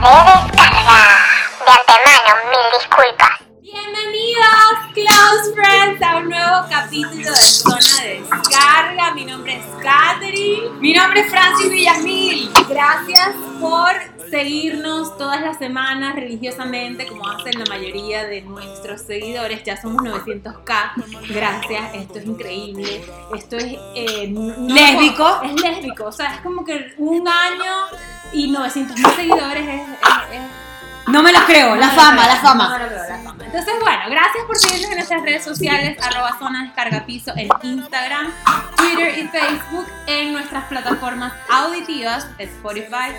descarga. De antemano, mil disculpas. Bienvenidos, close friends, a un nuevo capítulo de Zona de mi nombre es Francis Villamil. Gracias por seguirnos todas las semanas religiosamente, como hacen la mayoría de nuestros seguidores. Ya somos 900k. Gracias, esto es increíble. Esto es. eh, no- ¿Lésbico? Es lésbico. O sea, es como que un año y 900 mil seguidores es. es- es- No me lo creo, la fama, la fama. Entonces, bueno, gracias por seguirnos en nuestras redes sociales, arroba zona descarga piso en Instagram, Twitter y Facebook, en nuestras plataformas auditivas, Spotify,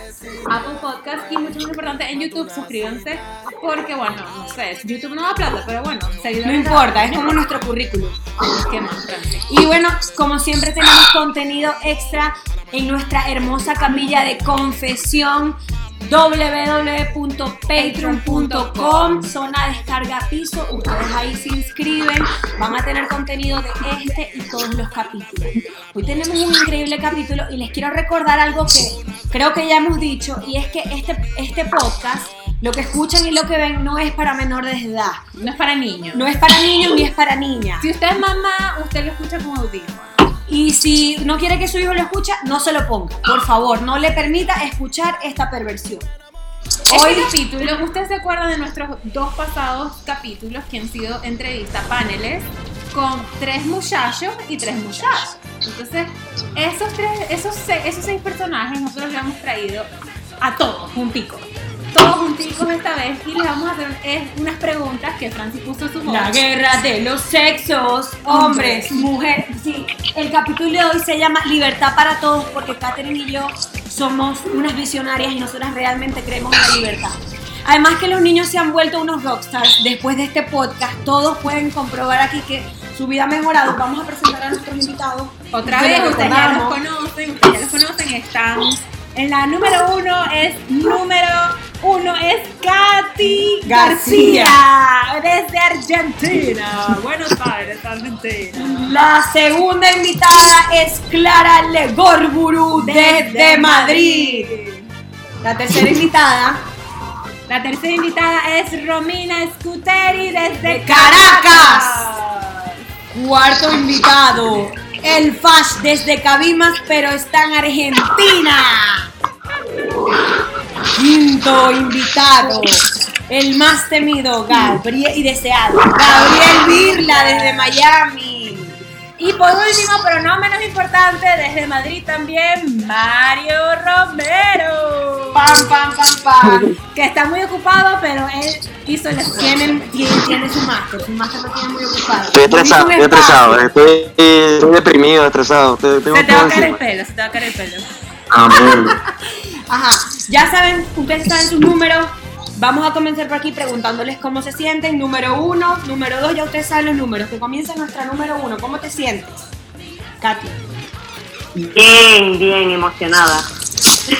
Apple Podcast y mucho más importante en YouTube, suscríbanse, porque bueno, no sé, YouTube no da plata, pero bueno, No importa, es como nuestro currículum. ¿Qué más? Y bueno, como siempre tenemos contenido extra en nuestra hermosa capilla de confesión www.patreon.com zona descarga piso ustedes ahí se inscriben van a tener contenido de este y todos los capítulos hoy tenemos un increíble capítulo y les quiero recordar algo que creo que ya hemos dicho y es que este, este podcast lo que escuchan y lo que ven no es para menores de edad No es para niños. no es para niños ni es para niñas Si usted es mamá, usted lo escucha como audífono. Y si no quiere que su hijo lo escuche, no se lo ponga. Por favor, no le permita escuchar esta perversión. Hoy capítulo, ¿ustedes se acuerdan de nuestros dos pasados capítulos que han sido entrevista, paneles, con tres muchachos y tres muchachas? Entonces, esos tres, esos seis, esos seis personajes nosotros le hemos traído a todos junticos. Todos junticos esta vez y les vamos a hacer eh, unas preguntas que Francis puso en su voz. La guerra de los sexos, hombres, mujeres. Sí, el capítulo de hoy se llama Libertad para todos porque Catherine y yo somos unas visionarias y nosotras realmente creemos en la libertad. Además que los niños se han vuelto unos rockstars después de este podcast. Todos pueden comprobar aquí que su vida ha mejorado. Vamos a presentar a nuestros invitados. Otra vez, ustedes ya los conocen, ustedes ya los conocen, están en la número uno, es número uno, es Katy García. García, desde Argentina, Buenos Aires, Argentina. La segunda invitada es Clara Legorburu desde Madrid. La tercera invitada, La tercera invitada es Romina Scuteri desde De Caracas. cuarto invitado, el Fash desde Cabimas, pero está en Argentina. Quinto invitado, el más temido Gabriel y deseado, Gabriel Virla desde Miami. Y por último, pero no menos importante, desde Madrid también, Mario Romero. Pam, pam, pam, pam. Que está muy ocupado, pero él hizo el. Tiene, tiene, tiene su máster, su máster lo tiene muy ocupado. Estoy estresado, estoy estresado, estoy, estoy deprimido, estresado. Tengo Se te va a caer el pelo, se te va a caer el pelo. Amén. Ajá, ya saben, ustedes saben sus números. Vamos a comenzar por aquí preguntándoles cómo se sienten. Número uno, número dos, ya ustedes saben los números. Que comienza nuestra número uno. ¿Cómo te sientes? Katy. Bien, bien emocionada.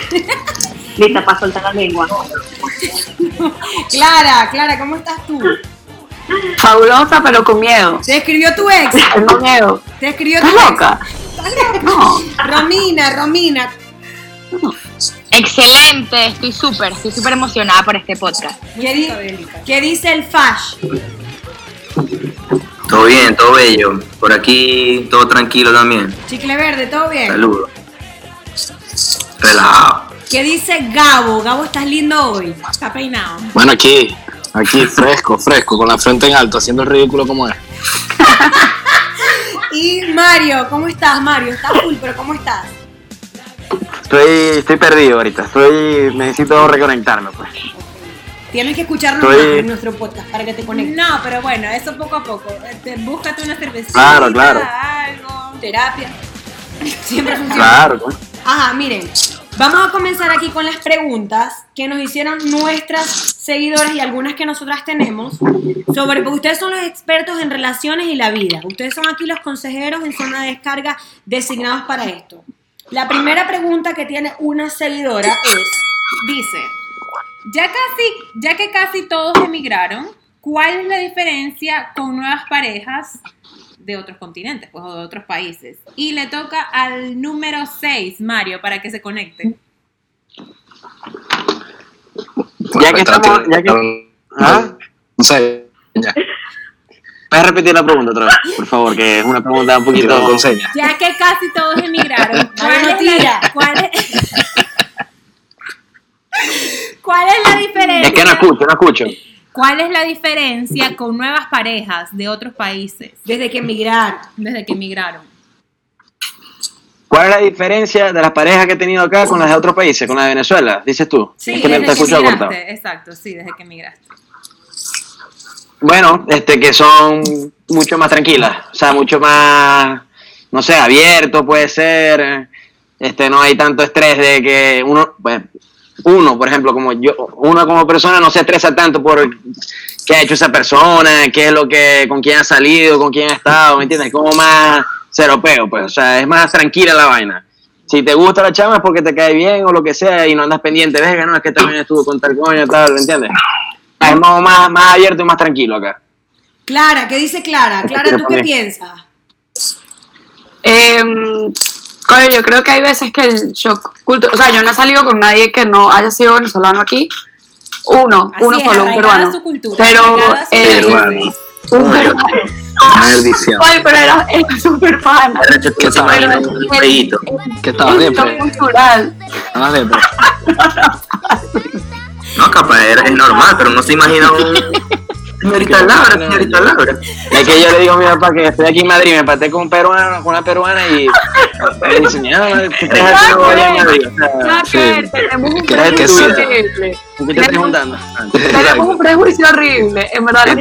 Lista para soltar la lengua. Clara, Clara, ¿cómo estás tú? Fabulosa, pero con miedo. Te escribió tu ex. Tengo miedo. Te escribió tu ¿Estás ex. loca? No. Romina, Romina. Excelente, estoy súper, estoy súper emocionada por este podcast. ¿Qué, di- qué dice el Fash? Todo bien, todo bello. Por aquí todo tranquilo también. Chicle verde, ¿todo bien? Saludos. Relajado. ¿Qué dice Gabo? Gabo, estás lindo hoy. Está peinado. Bueno, aquí, aquí fresco, fresco, con la frente en alto, haciendo el ridículo como es. Y Mario, ¿cómo estás, Mario? Estás full, pero ¿cómo estás? Estoy, estoy perdido ahorita, estoy, necesito reconectarme pues. Tienes que escucharnos Estoy- más en nuestro podcast para que te conectes. No, pero bueno, eso poco a poco. Este, búscate una cervecita, Claro, claro. algo. Terapia. Siempre funciona. Claro, pues. Ajá, miren. Vamos a comenzar aquí con las preguntas que nos hicieron nuestras seguidoras y algunas que nosotras tenemos sobre, porque ustedes son los expertos en relaciones y la vida. Ustedes son aquí los consejeros en zona de descarga designados para esto. La primera pregunta que tiene una seguidora es, Dice, ya casi, ya que casi todos emigraron, ¿cuál es la diferencia con nuevas parejas de otros continentes, pues, o de otros países? Y le toca al número 6, Mario, para que se conecte. Ya que estamos, ya que, ¿Ah? No sé, ya. ¿Puedes repetir la pregunta otra vez, por favor? Que es una pregunta un poquito... Ya que casi todos emigraron, ¿cuál no es, la, cuál es- cuál es la diferencia? Es que no escucho, no escucho. ¿Cuál es la diferencia con nuevas parejas de otros países Desde que emigraron. desde que emigraron? ¿Cuál es la diferencia de las parejas que he tenido acá con las de otros países, con la de Venezuela? Dices tú. Sí, es que me desde te que emigraste. cortado. Exacto, sí, desde que emigraste. Bueno, este, que son mucho más tranquilas, o sea, mucho más, no sé, abierto puede ser, este, no hay tanto estrés de que uno, pues, uno, por ejemplo, como yo, uno como persona no se estresa tanto por qué ha hecho esa persona, qué es lo que, con quién ha salido, con quién ha estado, ¿me entiendes? Como más seropeo, pues, o sea, es más tranquila la vaina. Si te gusta la chama es porque te cae bien o lo que sea y no andas pendiente, que no, es que también estuvo con tal coño, tal, ¿me entiendes? Es más, más, más abierto y más tranquilo acá. Clara, ¿qué dice Clara? Clara, ¿tú qué piensas? Eh, coño, yo creo que hay veces que el shock cultural, o sea, yo no he salido con nadie que no haya sido venezolano aquí. Uno, Así uno es, solo, un peruano. su cultura, Pero, eh, Peruano. un peruano. Maldición. Ay, pero era, era súper un jueguito. ¿Qué estabas El shock depre? cultural. Estabas depre. No, capaz era- es normal, pero no se imagina un... Señorita Laura, señorita Laura. Es que yo le digo a mi papá que estoy aquí en Madrid, me empaté con un peruano, con una peruana y me dice, "Mira, madre, ¿qué te haces Nada tú que allá en ver. Madrid?" O sea, Nada sí. que ver, tenemos un Que era prejuicio tuya. horrible. ¿Con qué te estás juntando? Tenemos un prejuicio horrible. En verdad, todos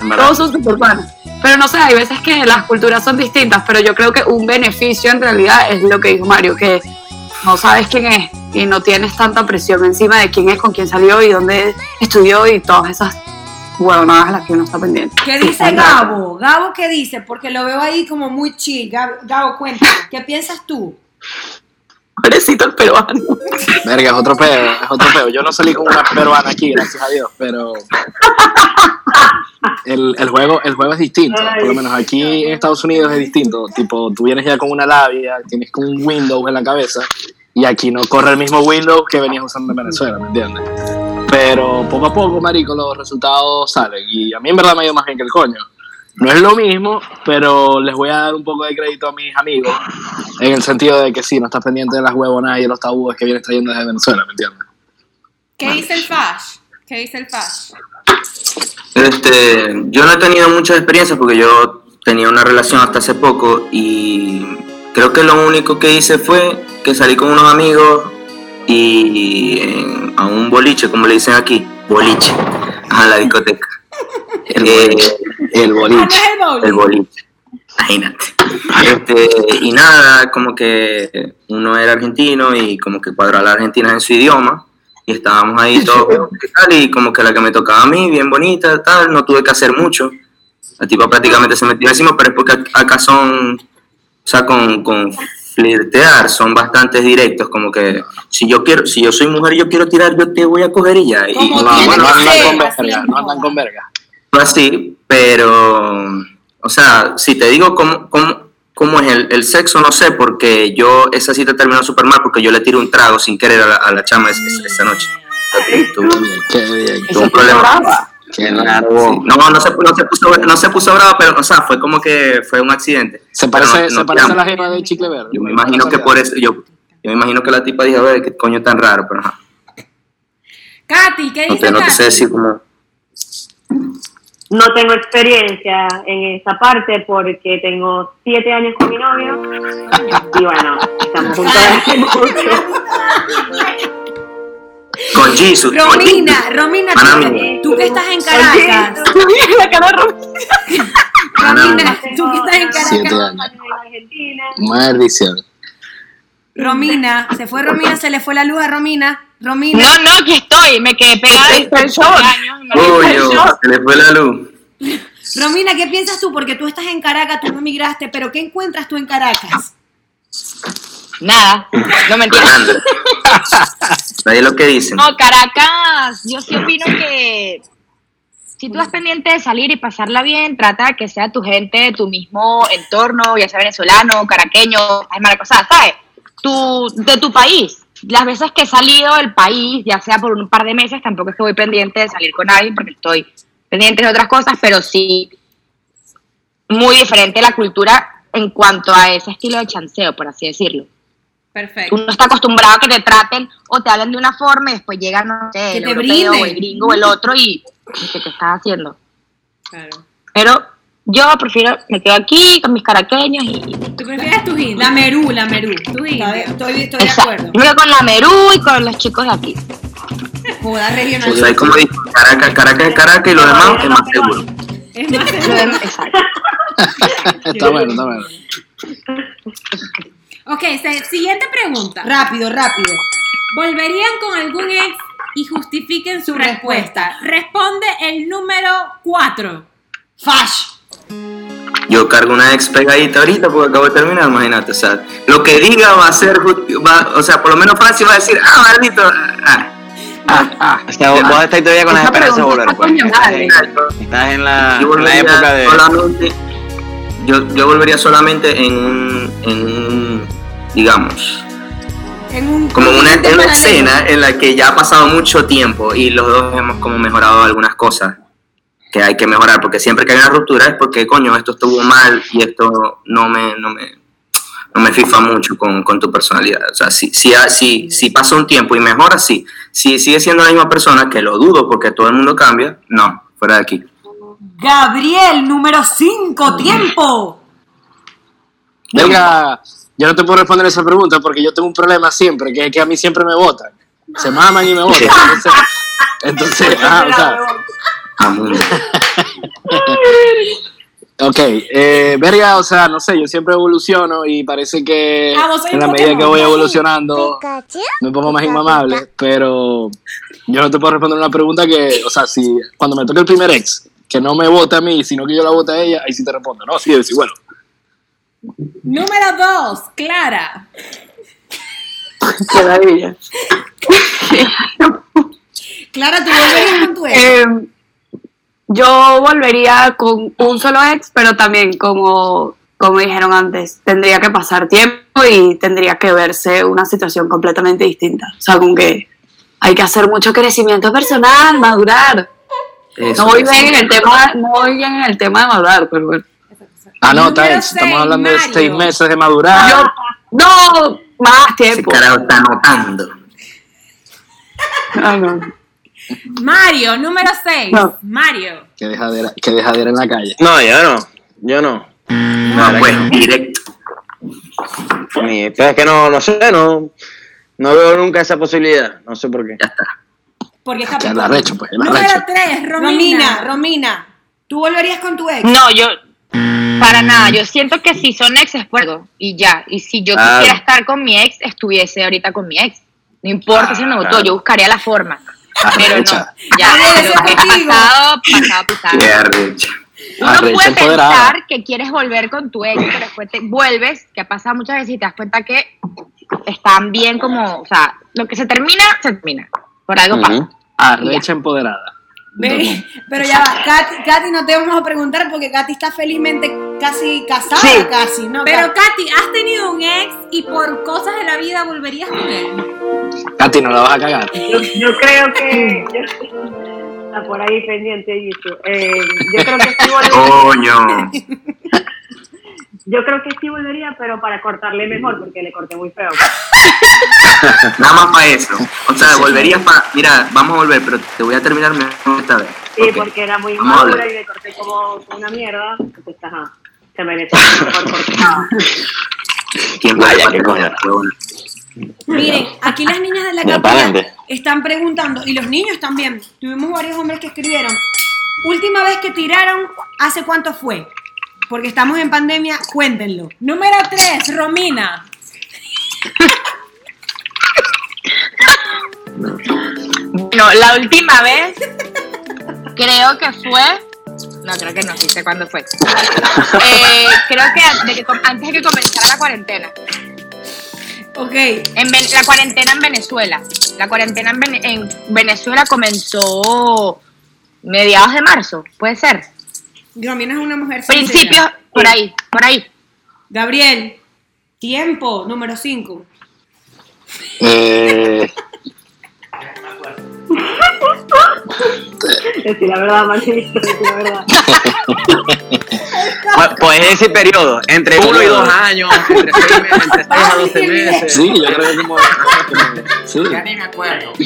en verdad. Son super panas. Pero no sé, hay veces que las culturas son distintas, pero yo creo que un beneficio en realidad es lo que dijo Mario, que no sabes quién es y no tienes tanta presión encima de quién es, con quién salió y dónde estudió y todas esas huevonadas a las que uno está pendiente. ¿Qué dice Gabo? Gabo, ¿qué dice? Porque lo veo ahí como muy chill. Gabo, Gabo cuéntame, ¿qué piensas tú? Pobrecito el peruano. Verga, es otro peo, es otro peo. Yo no salí con una peruana aquí, gracias a Dios, pero el, el juego, el juego es distinto. Por lo menos aquí en Estados Unidos es distinto. Tipo, tú vienes ya con una labia, tienes con un Windows en la cabeza, y aquí no corre el mismo Windows que venías usando en Venezuela, ¿me entiendes? Pero poco a poco, marico, los resultados salen. Y a mí en verdad me ha ido más bien que el coño. No es lo mismo, pero les voy a dar un poco de crédito a mis amigos, en el sentido de que sí, no estás pendiente de las huevonadas y de los tabúes que vienes trayendo desde Venezuela, ¿me entiendes? ¿Qué dice el Fash? ¿Qué dice el Fash? Este, yo no he tenido muchas experiencias porque yo tenía una relación hasta hace poco y creo que lo único que hice fue que salí con unos amigos y en- a un boliche, como le dicen aquí, boliche, a la discoteca. El Eh, boliche. El Ah, no boliche. el el boliche. Imagínate. Este, y nada, como que uno era argentino y como que cuadró a la Argentina en su idioma. Y estábamos ahí todos y como que la que me tocaba a mí, bien bonita, tal, no tuve que hacer mucho. La tipa prácticamente se metió encima, pero es porque ac- acá son, o sea, con, con flirtear, son bastante directos, como que si yo quiero, si yo soy mujer y yo quiero tirar, yo te voy a coger y ya. Y, No, tiene no, que no andan ser, con verga, es no andan con verga. así, pero, o sea, si te digo cómo, cómo, cómo es el, el sexo, no sé, porque yo, esa cita terminó súper mal porque yo le tiré un trago sin querer a la, a la chama es- es- esa noche. Tuve un problema. Qué. No, no se, no, se puso, no se puso brava, pero, o sea, fue como que fue un accidente. Se parece, no- se no parece a la jeva de Chicle Verde. Yo me imagino que por eso, yo, yo me imagino que la tipa dijo, ver, qué coño tan raro, pero ajá. Katy, ¿qué No dice te, no te sé decir como... No tengo experiencia en esa parte porque tengo siete años con mi novio y bueno, estamos juntos. Con Jesus. con Romina. Romina, tú, tú que estás en Caracas. la cara. Romina, tú que estás en Siete Caracas. años. Maldición. Romina, se fue Romina, se le fue la luz a Romina. Romina, No, no, aquí estoy. Me quedé pegada Está en shock. se le fue la luz. Romina, ¿qué piensas tú? Porque tú estás en Caracas, tú no emigraste, pero ¿qué encuentras tú en Caracas? Nada, no me entiendo. Fernando. Ahí es lo que dicen. No, Caracas, yo sí opino que si tú estás pendiente de salir y pasarla bien, trata de que sea tu gente de tu mismo entorno, ya sea venezolano, caraqueño, ay, maracosá, ¿sabes? Tu, de tu país. Las veces que he salido del país, ya sea por un par de meses, tampoco es que voy pendiente de salir con alguien porque estoy pendientes de otras cosas, pero sí muy diferente la cultura en cuanto a ese estilo de chanceo, por así decirlo. Perfecto. Uno está acostumbrado a que te traten o te hablen de una forma y después llega, no sé, Que el te europeo o el gringo o el otro y ¿qué te estás haciendo? Claro. Pero yo prefiero, me quedo aquí con mis caraqueños y... ¿Tú prefieres tus indios? La Merú, la Merú. Tu Estoy, estoy, estoy de acuerdo. Quedo con la Merú y con los chicos de aquí. Joda regional. sea, como dice, Caracas, Caracas es Caracas y lo demás es más seguro. Es más seguro. Exacto. Está bueno, está bueno. Ok, siguiente pregunta. Rápido, rápido. ¿Volverían con algún ex y justifiquen su respuesta? Responde el número 4. Fash. Yo cargo una ex pegadita ahorita porque acabo de terminar, imagínate. O sea, lo que diga va a ser, va- o sea, por lo menos fácil va a decir, ah, maldito. Ah, ah, ah. O sea, vos, vos estás todavía con las esperanzas de volver. pues. Estás en- Exacto. Estás en la, Yo en la época de. solamente, yo, yo volvería solamente en un, en un, digamos, En un como una, en una escena en la que ya ha pasado mucho tiempo y los dos hemos como mejorado algunas cosas que hay que mejorar, porque siempre que hay una ruptura es porque, coño, esto estuvo mal y esto no me, no me, no me fifa mucho con, con tu personalidad. O sea, si, si, si, si pasa un tiempo y mejora, sí. Si sigue siendo la misma persona, que lo dudo porque todo el mundo cambia, no, fuera de aquí. Gabriel, número 5, tiempo. Venga, yo no te puedo responder esa pregunta porque yo tengo un problema siempre, que es que a mí siempre me votan. Se maman y me votan. Entonces, entonces ah, o sea, Vamos. ok, eh, verga, o sea, no sé, yo siempre evoluciono y parece que Ah, en la medida que voy evolucionando me pongo más inmamable, pero yo no te puedo responder una pregunta que, o sea, si cuando me toque el primer ex, que no me vote a mí, sino que yo la vote a ella, ahí sí te respondo, no, sí, sí, bueno. Número 2, Clara. Qué maravilla. Clara, tú volverías con tu ex. Eh, yo volvería con un solo ex, pero también como, como dijeron antes, tendría que pasar tiempo y tendría que verse una situación completamente distinta. O sea, como que hay que hacer mucho crecimiento personal, madurar. Eso, No voy bien en el tema, no voy bien en el tema de madurar, pero bueno. Anota, ex, estamos hablando de seis meses de madurar. Yo, no, más Ese tiempo. carajo está anotando. Ah, no. Mario, número 6. No. Mario. Que dejadera, que dejadera en la calle. No, yo no. Yo no. No, pues, directo. Ni, pero es que no, no sé, no. No veo nunca esa posibilidad. No sé por qué. Ya está. Porque está la arrecho, pues, la Número arrecho. 3, Romina, Romina. Romina, ¿tú volverías con tu ex? No, yo para nada. Yo siento que si son exes, puedo y ya. Y si yo Claro. quisiera estar con mi ex, estuviese ahorita con mi ex. No importa si me votó, Claro. yo buscaría la forma. Pero no, ya. Ese que es pasado, pasado, pasado. Qué arrecha. Uno Arrecha puede empoderada. pensar que quieres volver con tu ex, pero después te vuelves, que ha pasado muchas veces y te das cuenta que están bien como, o sea, lo que se termina, se termina. Por algo pasa. Ujú. Arrecha empoderada. Ve, Pero ya va, Katy, Katy, no te vamos a preguntar porque Katy está felizmente casi casada, Sí. casi, ¿no? Pero Katy, ¿has tenido un ex y por cosas de la vida volverías con él? Katy, no la vas a cagar. Yo, yo creo que. está por ahí pendiente, Yisu. Eh, yo creo que sí volvería. Coño. Yo creo que sí volvería, pero para cortarle mejor, porque le corté muy feo. Nada más para eso. O sea, volverías para. Mira, vamos a volver, pero te voy a terminar mejor esta vez. Sí, porque era muy Vamos madura y le corté como una mierda. Entonces, ajá, se merecía mejor cortada. ¿Quién Vaya, cosa. Miren, aquí las niñas de la capilla están preguntando, y los niños también, tuvimos varios hombres que escribieron, última vez que tiraron, ¿hace cuánto fue? Porque estamos en pandemia, cuéntenlo. Número 3, Romina. Bueno, la última vez creo que fue. No, creo que no, sí sé cuándo fue. Eh, creo que, de antes de que comenzara la cuarentena. Ok, En la cuarentena en Venezuela. La cuarentena en Venezuela comenzó mediados de marzo, puede ser. Romina es una mujer Principios, por ahí, por ahí. Gabriel, tiempo, número 5. Eh, Decí la verdad, Marcelito, decí la verdad. Pu- Puedes decir periodo, entre uno y dos años, entre seis meses, entre seis a doce meses. Sí, yo creo que como. como- sí. Ya ni me acuerdo.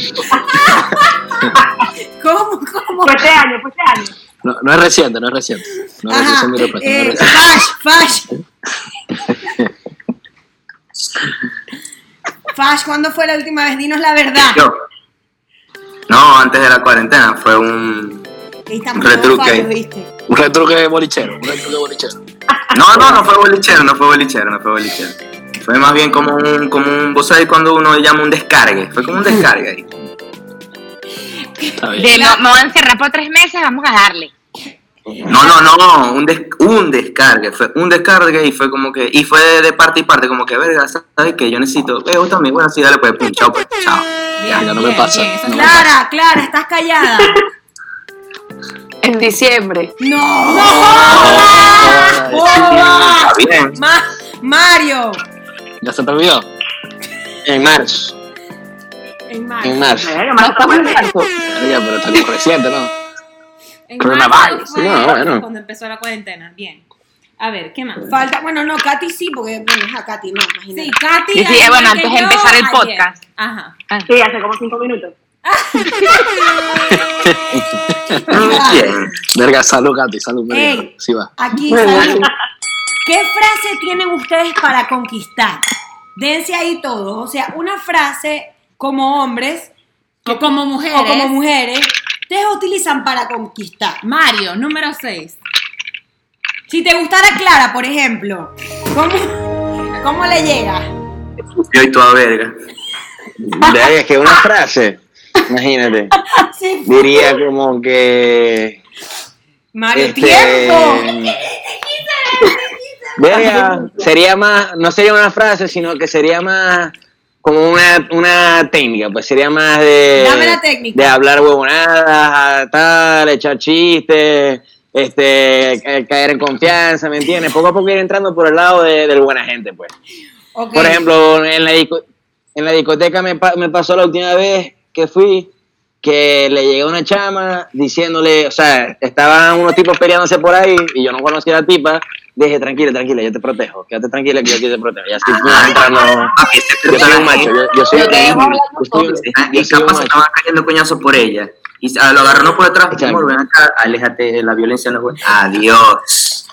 ¿Cómo? ¿Cómo? Fue este año, fue este año. No, no es reciente, no es reciente. No es Ajá. reciente respuesta. no es Eh, reciente. Fash, Fash. Fash, ¿cuándo fue la última vez? Dinos la verdad. Yo. No, antes de la cuarentena fue un. Un retruque. fallos, ¿viste? Un retruque bolichero, un retruque bolichero. No, no, no fue bolichero, no fue bolichero, no fue bolichero. Fue más bien como un, como un, vos sabés cuando uno llama un descargue, fue como un descargue ahí. Bien. De no, me voy a encerrar por tres meses, vamos a darle. No, no, no, un, des- un descargue, fue un descargue y fue como que, y fue de parte y parte, como que, verga, ¿sabes qué? Yo necesito, eh, vos también, bueno, sí, dale, pues, pum, chao, pues, chao. Ya, ya no me pasa. no Clara, Clara, estás callada. En diciembre. No. ¡Boba! Está bien. Ma- Mario. ¿Ya se te olvidó? En marzo, En marzo. en marzo. Verga, Marta, Estamos en marzo. Ya, pero está muy reciente, ¿no? En Coronavirus. marzo No, bueno. Cuando empezó la cuarentena. Bien. A ver, ¿qué más? Falta, bueno, no, Katy sí, porque, bueno, es a Katy, no, imagínate. Sí, Katy. Sí, sí, bueno, antes de empezar el ayer. podcast. Ajá. Sí, hace como cinco minutos. Bien. Verga, salud, Katy, salud. Ey. Sí va. Aquí, salud. ¿Qué frase tienen ustedes para conquistar? Dense ahí todos. O sea, una frase como hombres O como mujeres. o como mujeres, ustedes utilizan para conquistar. Mario, número 6. Si te gustara Clara, por ejemplo, ¿cómo, cómo le llega? Yo y toda verga. Verga, es que una frase, imagínate, Sí. diría como que. Mario, Este, tiempo. Verga, sería más, no sería una frase, sino que sería más como una, una técnica, pues sería más de, Dame la técnica. de hablar huevonadas, tal, echar chistes, este, ca- caer en confianza, ¿me entiendes? Poco a poco ir entrando por el lado de, del buena gente, pues. Por ejemplo, en la, disco- en la discoteca me, pa- me pasó la última vez que fui que le llegó una chama diciéndole, o sea, estaban unos tipos peleándose por ahí y yo no conocía a la tipa. Dije, tranquila, tranquila, yo te protejo, quédate tranquila que yo aquí te protejo. Y así fui entrando. Ah, ese Yo soy un macho, yo, yo soy, un-. Ah, yo Y capaz macho. estaban cayendo coñazos por ella. Y ah, lo agarró no por detrás, ven acá, aléjate, la violencia no es buena. Adiós.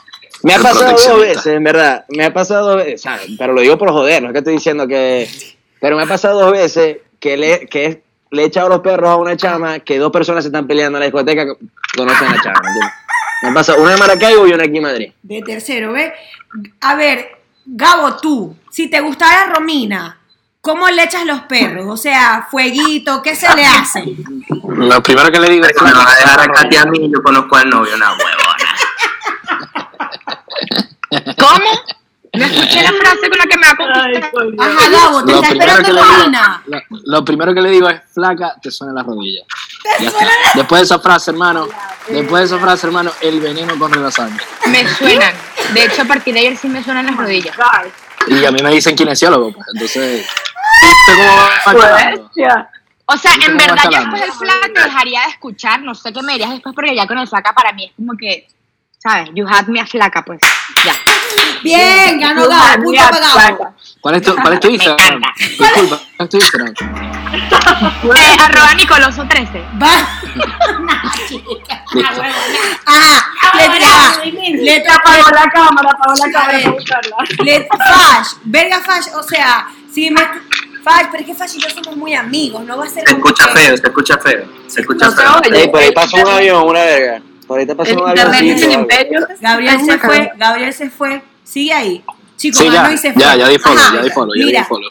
Me ha pasado dos veces, en verdad. Me ha pasado dos veces, ¿sabes? pero lo digo por joder, no es que estoy diciendo que. Pero me ha pasado dos veces que le, que le he echado los perros a una chama que dos personas se están peleando en la discoteca conocen a la chama, ¿me entiendes? Me ha pasado una en Maracaibo y una aquí en Madrid. De tercero, ¿ves? A ver, Gabo, tú, si te gustara Romina, ¿cómo le echas los perros? O sea, fueguito, ¿qué se le hace? Lo primero que le digo es Me vas a dejar a Katy a mí, yo conozco al novio, una huevona. ¿Cómo? No escuché la frase con la que me va a. Ajá, Gabo, te Lo está primero, que esperando le digo, Romina. lo, lo primero que le digo es, flaca, te suena las rodillas. Ya está. Después de esa frase, hermano, después de esa frase, hermano, el veneno corre la sangre. Me suenan. De hecho, a partir de ayer sí me suenan las rodillas. Ay, Y a mí me dicen kinesiólogo, pues, entonces... O sea, ¿Viste en verdad, yo después del flaca te dejaría de escuchar. No sé qué me dirías después, porque ya con el flaca para mí es como que, ¿sabes? You had me a flaca, pues. Ya. Bien, ganó Gabo, punto para Gabo. ¿Cuál es tu, cuál es tu Instagram? Disculpa, ¿cuál es tu Instagram? Eh, arroba Nicoloso 13. Va. Nah, chica. Listo. Ajá, letra. Letra Apagó la cámara, apagó la cámara para buscarla. Le- Fash, verga Fash, o sea, si me... Fash, pero es que Fash y yo somos muy amigos, no va a ser Se escucha feo, se escucha feo. Se escucha No feo. por ahí pasó un avión, una verga. Por ahí te pasó El un internet avión. es el imperio. Gabriel se fue. Gabriel se fue, sigue ahí. Sí, ganó ya, y se fue. ya, ya di follow, Ajá, ya di follow, ya Mira, di follow.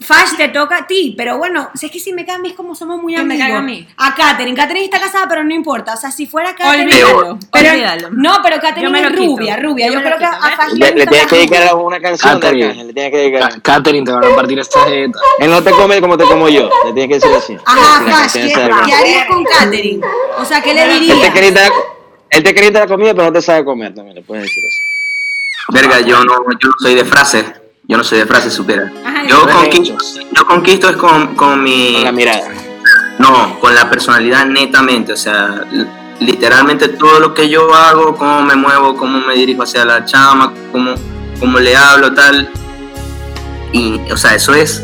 Fash te toca a ti, pero bueno, si es que si me cambias como somos muy ¿Quién me amigos. caga a mí? A Katherine, Katherine está casada, pero no importa. O sea, si fuera Katherine. Olvídalo, pero, olvídalo. No, pero Katherine me es rubia, rubia. Yo me creo que a. Fash Le, le, tienes que dedicar una canción. Arcángel, le tienes que dedicar. Ca- Catherine, te van a partir esta jeta. Él no te come como te como yo, le tienes que decir así. Ajá, La Fash, ¿qué, qué harías con Katherine? O sea, ¿qué le Él te dirías? quería dar- él te quería dar la comida, pero no te sabe comer también, le puedes decir eso. Verga, yo no, yo no soy de frases. Yo no soy de frases, supera. Ajá, Yo conquisto, yo conquisto es con, con mi... Con la mirada. No, con la personalidad netamente, o sea, literalmente todo lo que yo hago, cómo me muevo, cómo me dirijo hacia la chama, cómo, cómo le hablo, tal. Y, o sea, eso es,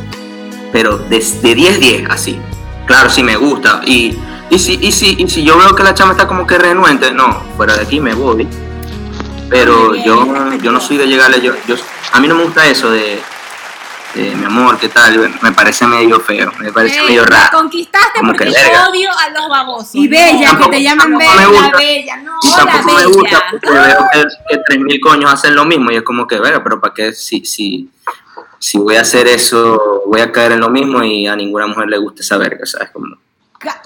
pero de, de 10-10, así. Claro, si me gusta. Y, y, si, y, si, y si yo veo que la chama está como que renuente, no, fuera de aquí me voy. Pero yo, yo no soy de llegarle, yo, yo, a mí no me gusta eso de, de, mi amor, ¿qué tal? Me parece medio feo, me parece medio me raro. conquistaste Como porque que yo verga. odio a los babosos. Y bella, que Tampoco- te llaman bella, gusta. bella. No, Y tampoco me gusta porque veo que, que 3.000 coños hacen lo mismo y es como que, verga, pero ¿para qué? Si, si, si voy a hacer eso, voy a caer en lo mismo y a ninguna mujer le gusta esa verga, ¿sabes? Como,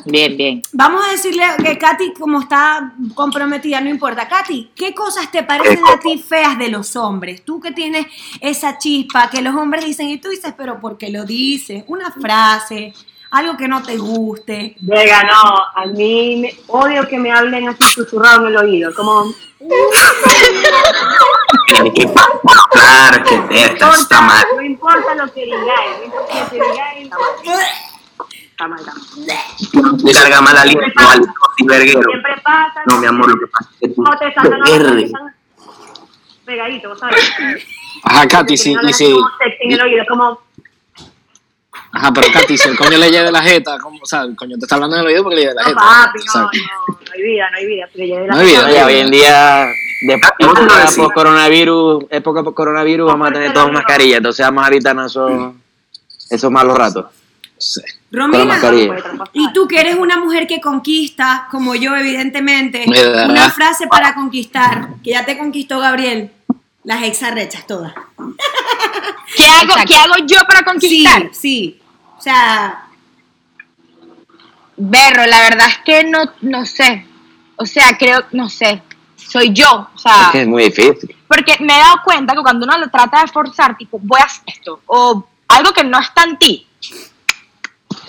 Bien, bien. Vamos a decirle que Katy, como está comprometida, no importa. Katy, ¿qué cosas te parecen a ti feas de los hombres? Tú que tienes esa chispa que los hombres dicen y tú dices, pero ¿por qué lo dices? Una frase, algo que no te guste. Llega, no, a mí me, odio que me hablen así susurrado en el oído, como, que está mal. importa, no importa lo que digáis, no importa lo que digáis, está mal, está mal, está mal. Carga mal aliento, al verguero. Siempre pasa, No, mi amor, lo que pasa es que tú no te sacan a verde. están pegaditos, ¿sabes? Ajá, Katy, sí, y sí. como sexy en el oído, como, Ajá, pero Katy, si el coño le lleve la jeta, ¿cómo? o sea, el coño te está hablando en el oído porque le lleve la no jeta. papi, no, no, no hay vida, no hay vida, porque yo de la No hay vida, Oye, hoy en día, de Ah, post coronavirus, época post coronavirus, vamos a tener todos mascarillas, entonces vamos a evitarnos esos, esos malos ratos. sí. Romina, mascarilla. y tú que eres una mujer que conquista, como yo evidentemente, una frase para conquistar, que ya te conquistó Gabriel, las exarrechas todas. ¿Qué hago, ¿Qué hago yo para Sí, conquistar? sí. O sea, Berro, la verdad es que no, no sé. O sea, creo, no sé. Soy yo. O sea, Es que es muy difícil. porque me he dado cuenta que cuando uno lo trata de forzar, tipo, voy a hacer esto, o algo que no está en ti,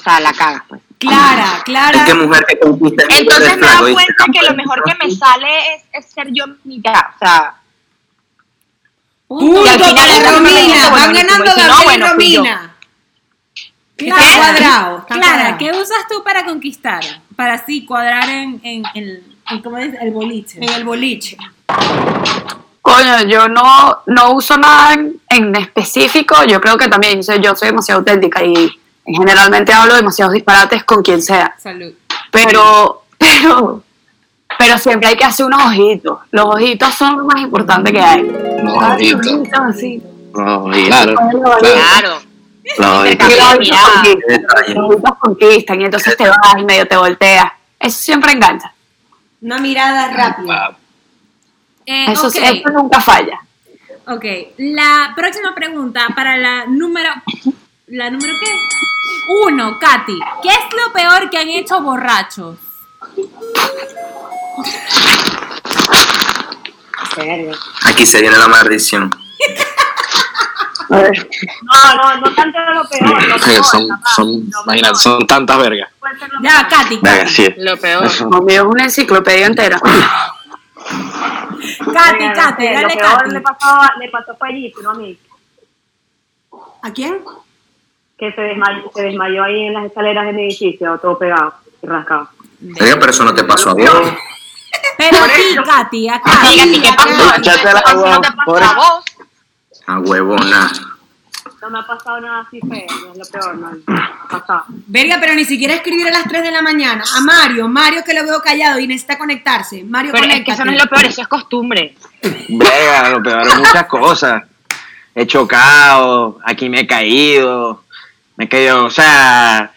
sea, la cagas, pues. clara, clara. Es que mujer que conquista es Entonces me he dado flaco, ¿viste? cuenta que lo mejor que me sale es, es ser yo misma, o sea, Punto Y al final para es me Romina, bueno, ganando no, Gabriel yo. Romina. Está ¿Qué? cuadrado. Clara, cuadrado. ¿qué usas tú para conquistar? Para así cuadrar en, en, en- en- ¿cómo dice? el boliche. En el boliche. Coño, yo no, no uso nada en, en específico. Yo creo que también yo soy, yo soy demasiado auténtica y generalmente hablo demasiados disparates con quien sea. Salud. Pero, pero, pero siempre hay que hacer unos ojitos. Los ojitos son lo más importante que hay. Los ojitos. ojitos así. Claro, Claro. los ojitos los ojitos conquistan y entonces te vas y medio te volteas. Eso siempre engancha. Una mirada rápida. Eh, Eso, ok, sí- eso nunca falla. ok. La próxima pregunta para la número... ¿La número qué? Uno, Katy. ¿Qué es lo peor que han hecho borrachos? Aquí se viene la maldición. no, no, no tanto lo peor, lo peor, son, son, lo tantas vergas. Ya. Katy. Venga, sí. Lo peor. Conmigo es una enciclopedia entera. Katy, Katy, dale, Lo peor Katy. le pasó, le pasó fue allí, no a mí, ¿A quién? Que se desmayó, se desmayó ahí en las escaleras de mi edificio, todo pegado y rascado. Oiga, pero eso no te pasó a vos. Pero a ti, Katy, a Katy. Amiga, ¿y qué pasó? No te a vos. A huevona. No me ha pasado nada así feo, no es lo peor, no, no me ha pasado. Verga, pero ni siquiera escribir a las 3 de la mañana. A Mario, Mario que lo veo callado y necesita conectarse. Mario, Pero es que eso no es lo peor, eso es costumbre. Venga, lo peor es muchas cosas. He chocado, aquí me he caído, me caído, o sea,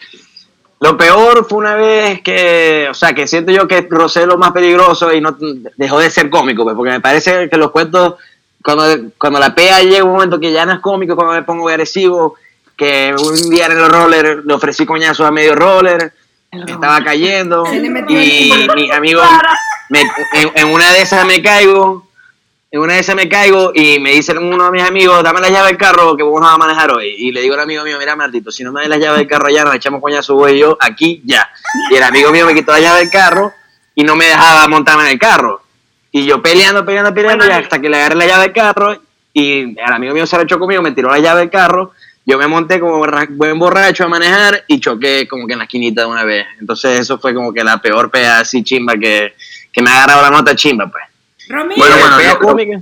lo peor fue una vez que, o sea, que siento yo que rocé lo más peligroso y no dejó de ser cómico, pues, porque me parece que los cuentos, cuando, cuando la pea llega un momento que ya no es cómico, cuando me pongo agresivo, que un día en el roller le ofrecí coñazos a medio roller, estaba cayendo y mi amigo, me- en, en una de esas me caigo, en una de esas me caigo y me dice uno de mis amigos, dame la llave del carro que vamos a manejar hoy. Y le digo al amigo mío, mira Martito, si no me das la llave del carro ya, nos echamos coñazo vos y yo aquí ya. Y el amigo mío me quitó la llave del carro y no me dejaba montarme en el carro. Y yo peleando, peleando, peleando, y hasta que le agarré la llave del carro y el amigo mío se la echó conmigo, me tiró la llave del carro. Yo me monté como buen borracho a manejar y choqué como que en la esquinita de una vez. Entonces eso fue como que la peor pea así chimba que, que me ha agarrado la nota chimba, pues. Romina, Bueno, bueno, lo- cómica.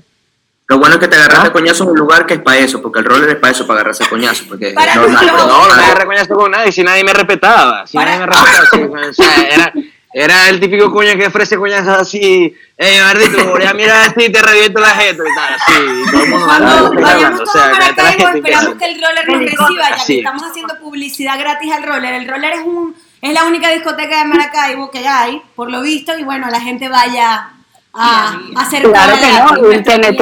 Lo bueno es que te agarraste ¿Ah? coñazo en un lugar que es para eso, porque el roller es para eso, para agarrarse coñazo, porque Para nosotros. pero- No, no me agarré coñazo con nadie, si nadie me respetaba. Si Para- nadie me respetaba. sí, o sea, era, era el típico cuña que ofrece coñazos así. Ey, Bernardito, voy a mirar así y te reviento la jeta y tal, así. todo el mundo Cuando vayamos todos sea, a cállate la Maracaibo, jeta y esperamos que el roller nos reciba, ya que estamos haciendo publicidad gratis al roller. El roller es un es la única discoteca de Maracaibo que hay, por lo visto, y bueno, la gente vaya a, a hacer Claro que no, el TNT,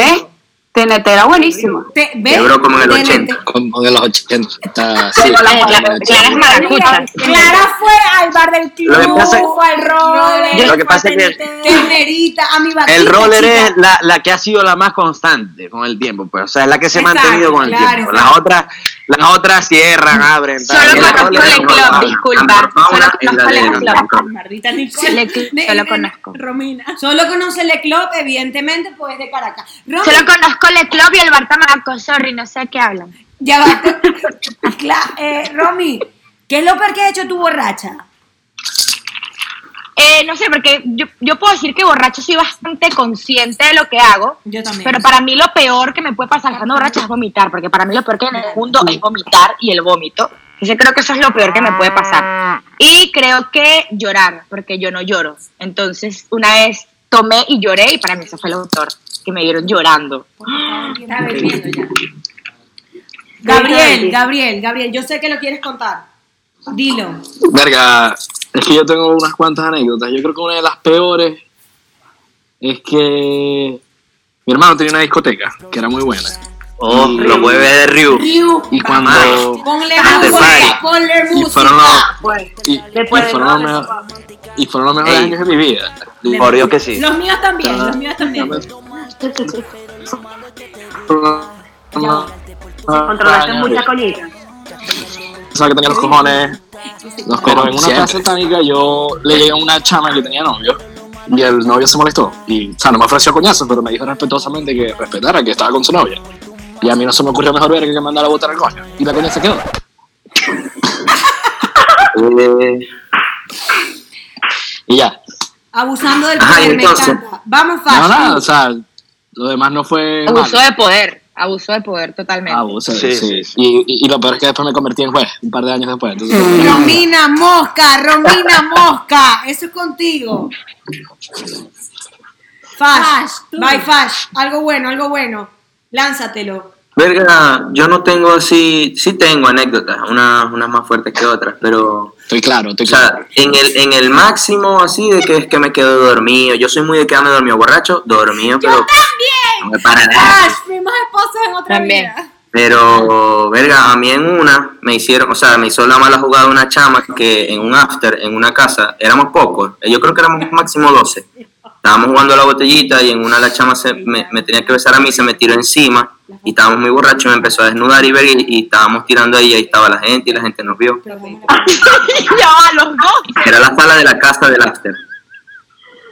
TNT era buenísimo. Te-. Quebró como en el TNT. 80. Como de los 80. Está, sí. Clara Clara es maracucha. Clara fue al bar del club, Lo que pasa es- fue al roller. Lo que pasa es que Tenerita, a mi batita, el roller chica. es la, la que ha sido la más constante con el tiempo, pues, o sea, es la que se ha mantenido con el claro, tiempo. Las otras, las otras cierran, abren. Solo conozco el club, disculpa. Solo conozco el club. Solo conozco. Romina. Solo conoce el club, evidentemente, pues de Caracas. Solo conozco el club y el bar Tamaraco, sorry, no sé a qué hablan. ya va. Eh, Romy, ¿qué es lo peor que has hecho tu borracha? Eh, no sé, porque yo, yo puedo decir que borracho soy bastante consciente de lo que hago, Yo también. pero para mí lo peor que me puede pasar estando borracha es vomitar, porque para mí lo peor que hay en el mundo es vomitar y el vómito. Entonces creo que eso es lo peor que me puede pasar. Y creo que llorar, porque yo no lloro. Entonces una vez tomé y lloré y para mí eso fue lo peor, que me vieron llorando. Ya. Gabriel, Gabriel, Gabriel, yo sé que lo quieres contar. Dilo. Verga, es que yo tengo unas cuantas anécdotas. Yo creo que una de las peores es que mi hermano tenía una discoteca que era muy buena. Oh, los jueves de Ryu. Y cuando. Ponle Ah, música, ponle Y música. fueron los, Pues, y, y fueron los, mejor- y fueron los mejores Ey. años de mi vida. Y- Por Dios que sí. Los míos también, los míos también. Controlaste mucha coñita. O sea, que tenía los cojones. Los cojones. En una casa satánica yo le llegué a una chama que tenía novio. Y el novio se molestó. Y, o sea, no me ofreció coñazo, pero me dijo respetuosamente que respetara, que estaba con su novia. Y a mí no se me ocurrió mejor ver que mandar a botar el coño. Y la coña se quedó. Y ya. Abusando del poder, me encanta. Vamos, No, Fash. nada, o sea, lo demás no fue. Abuso malo. de poder, abuso de poder totalmente. Abuso, Sí, sí. sí, Y, y- y lo peor es que después me convertí en juez, un par de años después. Entonces, Romina Mosca, Romina Mosca. Eso es contigo. Fash, Fash, tú. bye Fash. Algo bueno, algo bueno. Lánzatelo. Verga, yo no tengo así, sí tengo anécdotas, unas, unas más fuertes que otras, pero, estoy claro, estoy o claro. sea, en el, en el máximo así de que es que me quedo dormido, yo soy muy de quedarme dormido borracho, dormido, pero no me para nada. Fuimos esposos en otra También. vida. Pero, verga, a mí en una me hicieron, o sea, me hizo la mala jugada una chama que en un after, en una casa, éramos pocos, yo creo que éramos máximo 12. Estábamos jugando la botellita y en una la chama se, me, me tenía que besar a mí, se me tiró encima y estábamos muy borrachos y me empezó a desnudar y ver y, y estábamos tirando ahí, ahí estaba la gente y la gente nos vio. ya va, los dos. Era la sala de la casa del after.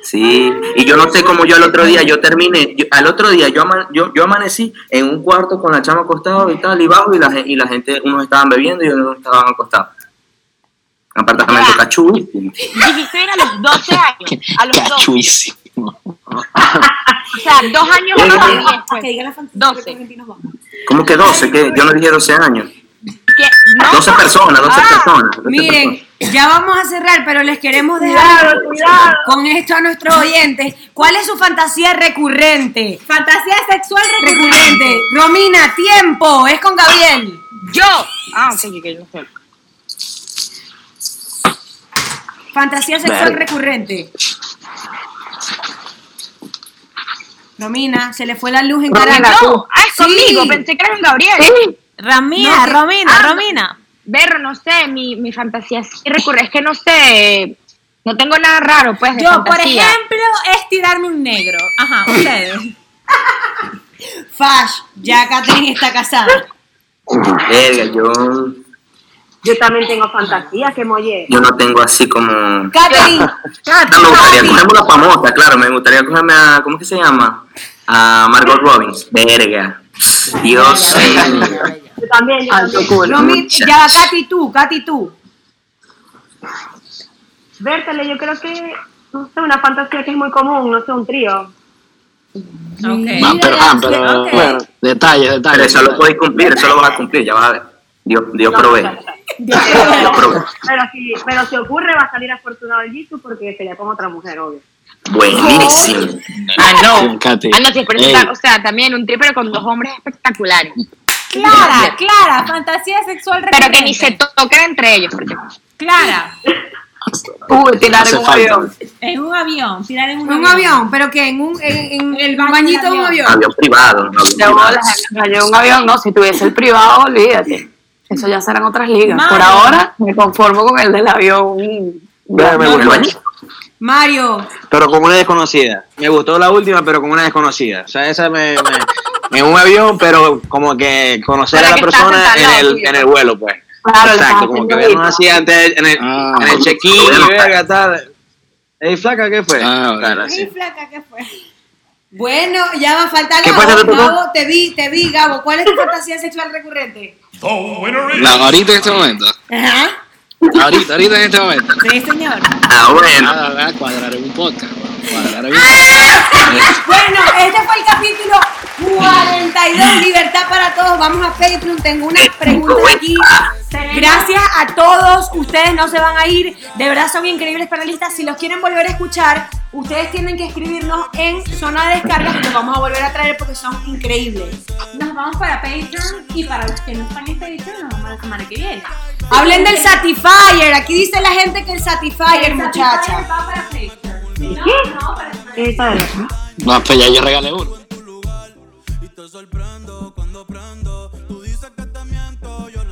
Sí, y yo no sé cómo yo al otro día, yo terminé, yo- al otro día yo, ama- yo, yo amanecí en un cuarto con la chama acostado y tal, y bajo, y la, y la gente, unos estaban bebiendo y otros estaban acostados. Apartamento Ya. cachudísimo. Dijiste a los 12 años. A los 12. Cachuísimo. O sea, dos años más. Que diga la fantasía. 12. que nos vamos. ¿Cómo que 12? ¿Qué? Yo no dije 12 años. ¿Qué? ¿No? 12 personas, 12 Ah, personas. 12 Miren, ya vamos a cerrar, pero les queremos dejar Cuidado, cuidado. con esto a nuestros oyentes. ¿Cuál es su fantasía recurrente? Fantasía sexual recurrente. Recurrente. Romina, tiempo. Es con Gabriel. Yo. Ah, ok, ok, no sé. Fantasía sexual recurrente. Romina, se le fue la luz en Caracas. tú. Ah, es Sí. conmigo. Pensé que era con Gabriel. Romina, No, que- Romina, ah, Romina. Berro, no sé, mi, mi fantasía sí recurre. Es que no sé. No tengo nada raro, pues, de Yo, por ejemplo, es tirarme un negro. Ajá, ustedes. Fash, ya Catherine está casada. Verga, yo, Yo también tengo fantasía, que molle. yo no tengo así como... Catherine, No, me gustaría cogerme una famosa, claro, me gustaría cogerme a, ¿cómo que se llama? A Margot Robbins, verga. Dios mío. Yo también, yo también. Ya Katy tú, Katy tú. Vértele, yo creo que no sé, una fantasía que es muy común, no sé, un trío. Ok. Ah, pero, ah, pero Ok. bueno, detalles, Pero detalles. eso lo podéis cumplir, eso lo vas a cumplir, ya vas a ver. Dios, Dios No, provee. no. Pero, si, pero si ocurre, va a salir afortunado el Jisoo porque sería con otra mujer, obvio. Buenísimo. Ah, no. Ah, no, sí, pero Ey, está- o sea, también un triple con dos hombres espectaculares. Clara, Clara, fantasía sexual Pero que ni se recurrente. toquen entre ellos, porque Clara, Uy, tirar en un avión. en un avión, tirar en un, Un avión, pero que en un, en, en El bañito de un avión. Avión privado. avión un avión, no, si tuviese el privado, olvídate. Eso ya serán otras ligas. Por ahora me conformo con el del avión. Me gustó. Mario, Pero como una desconocida. Me gustó la última, pero como una desconocida. O sea, esa me. me- en un avión, pero como que conocer Para a la persona en el, en el vuelo, pues. Claro, Exacto, como que vernos así antes en el, Ah, en el check-in y verga, tal. Ey, flaca, ¿qué fue? Ah, bueno. Claro, sí. flaca, ¿qué fue? bueno, ya va a faltar ¿Qué Gabo. Gabo, te vi, te vi, Gabo. ¿Cuál es tu fantasía sexual recurrente? No, ahorita en este momento. Ajá. Ahorita, ahorita en este momento. Sí, señor. Ah, bueno. Nada, voy a cuadrar en un podcast. Un Bueno, este fue el capítulo 42, Libertad para Todos. Vamos a Patreon, tengo unas preguntas aquí. Gracias a todos, ustedes no se van a ir, de verdad son increíbles panelistas. Si los quieren volver a escuchar, ustedes tienen que escribirnos en zona de descargas y los vamos a volver a traer porque son increíbles. Nos vamos para Patreon y para los que no están en Patreon nos vamos la semana que viene. Hablen del Satisfyer, aquí dice la gente que el Satisfyer, muchacha. Va para Patreon. ¿Qué? ¿Qué tal? No, pues ya yo regalé uno. te sorprendo cuando prendo. Tú dices que te miento, yo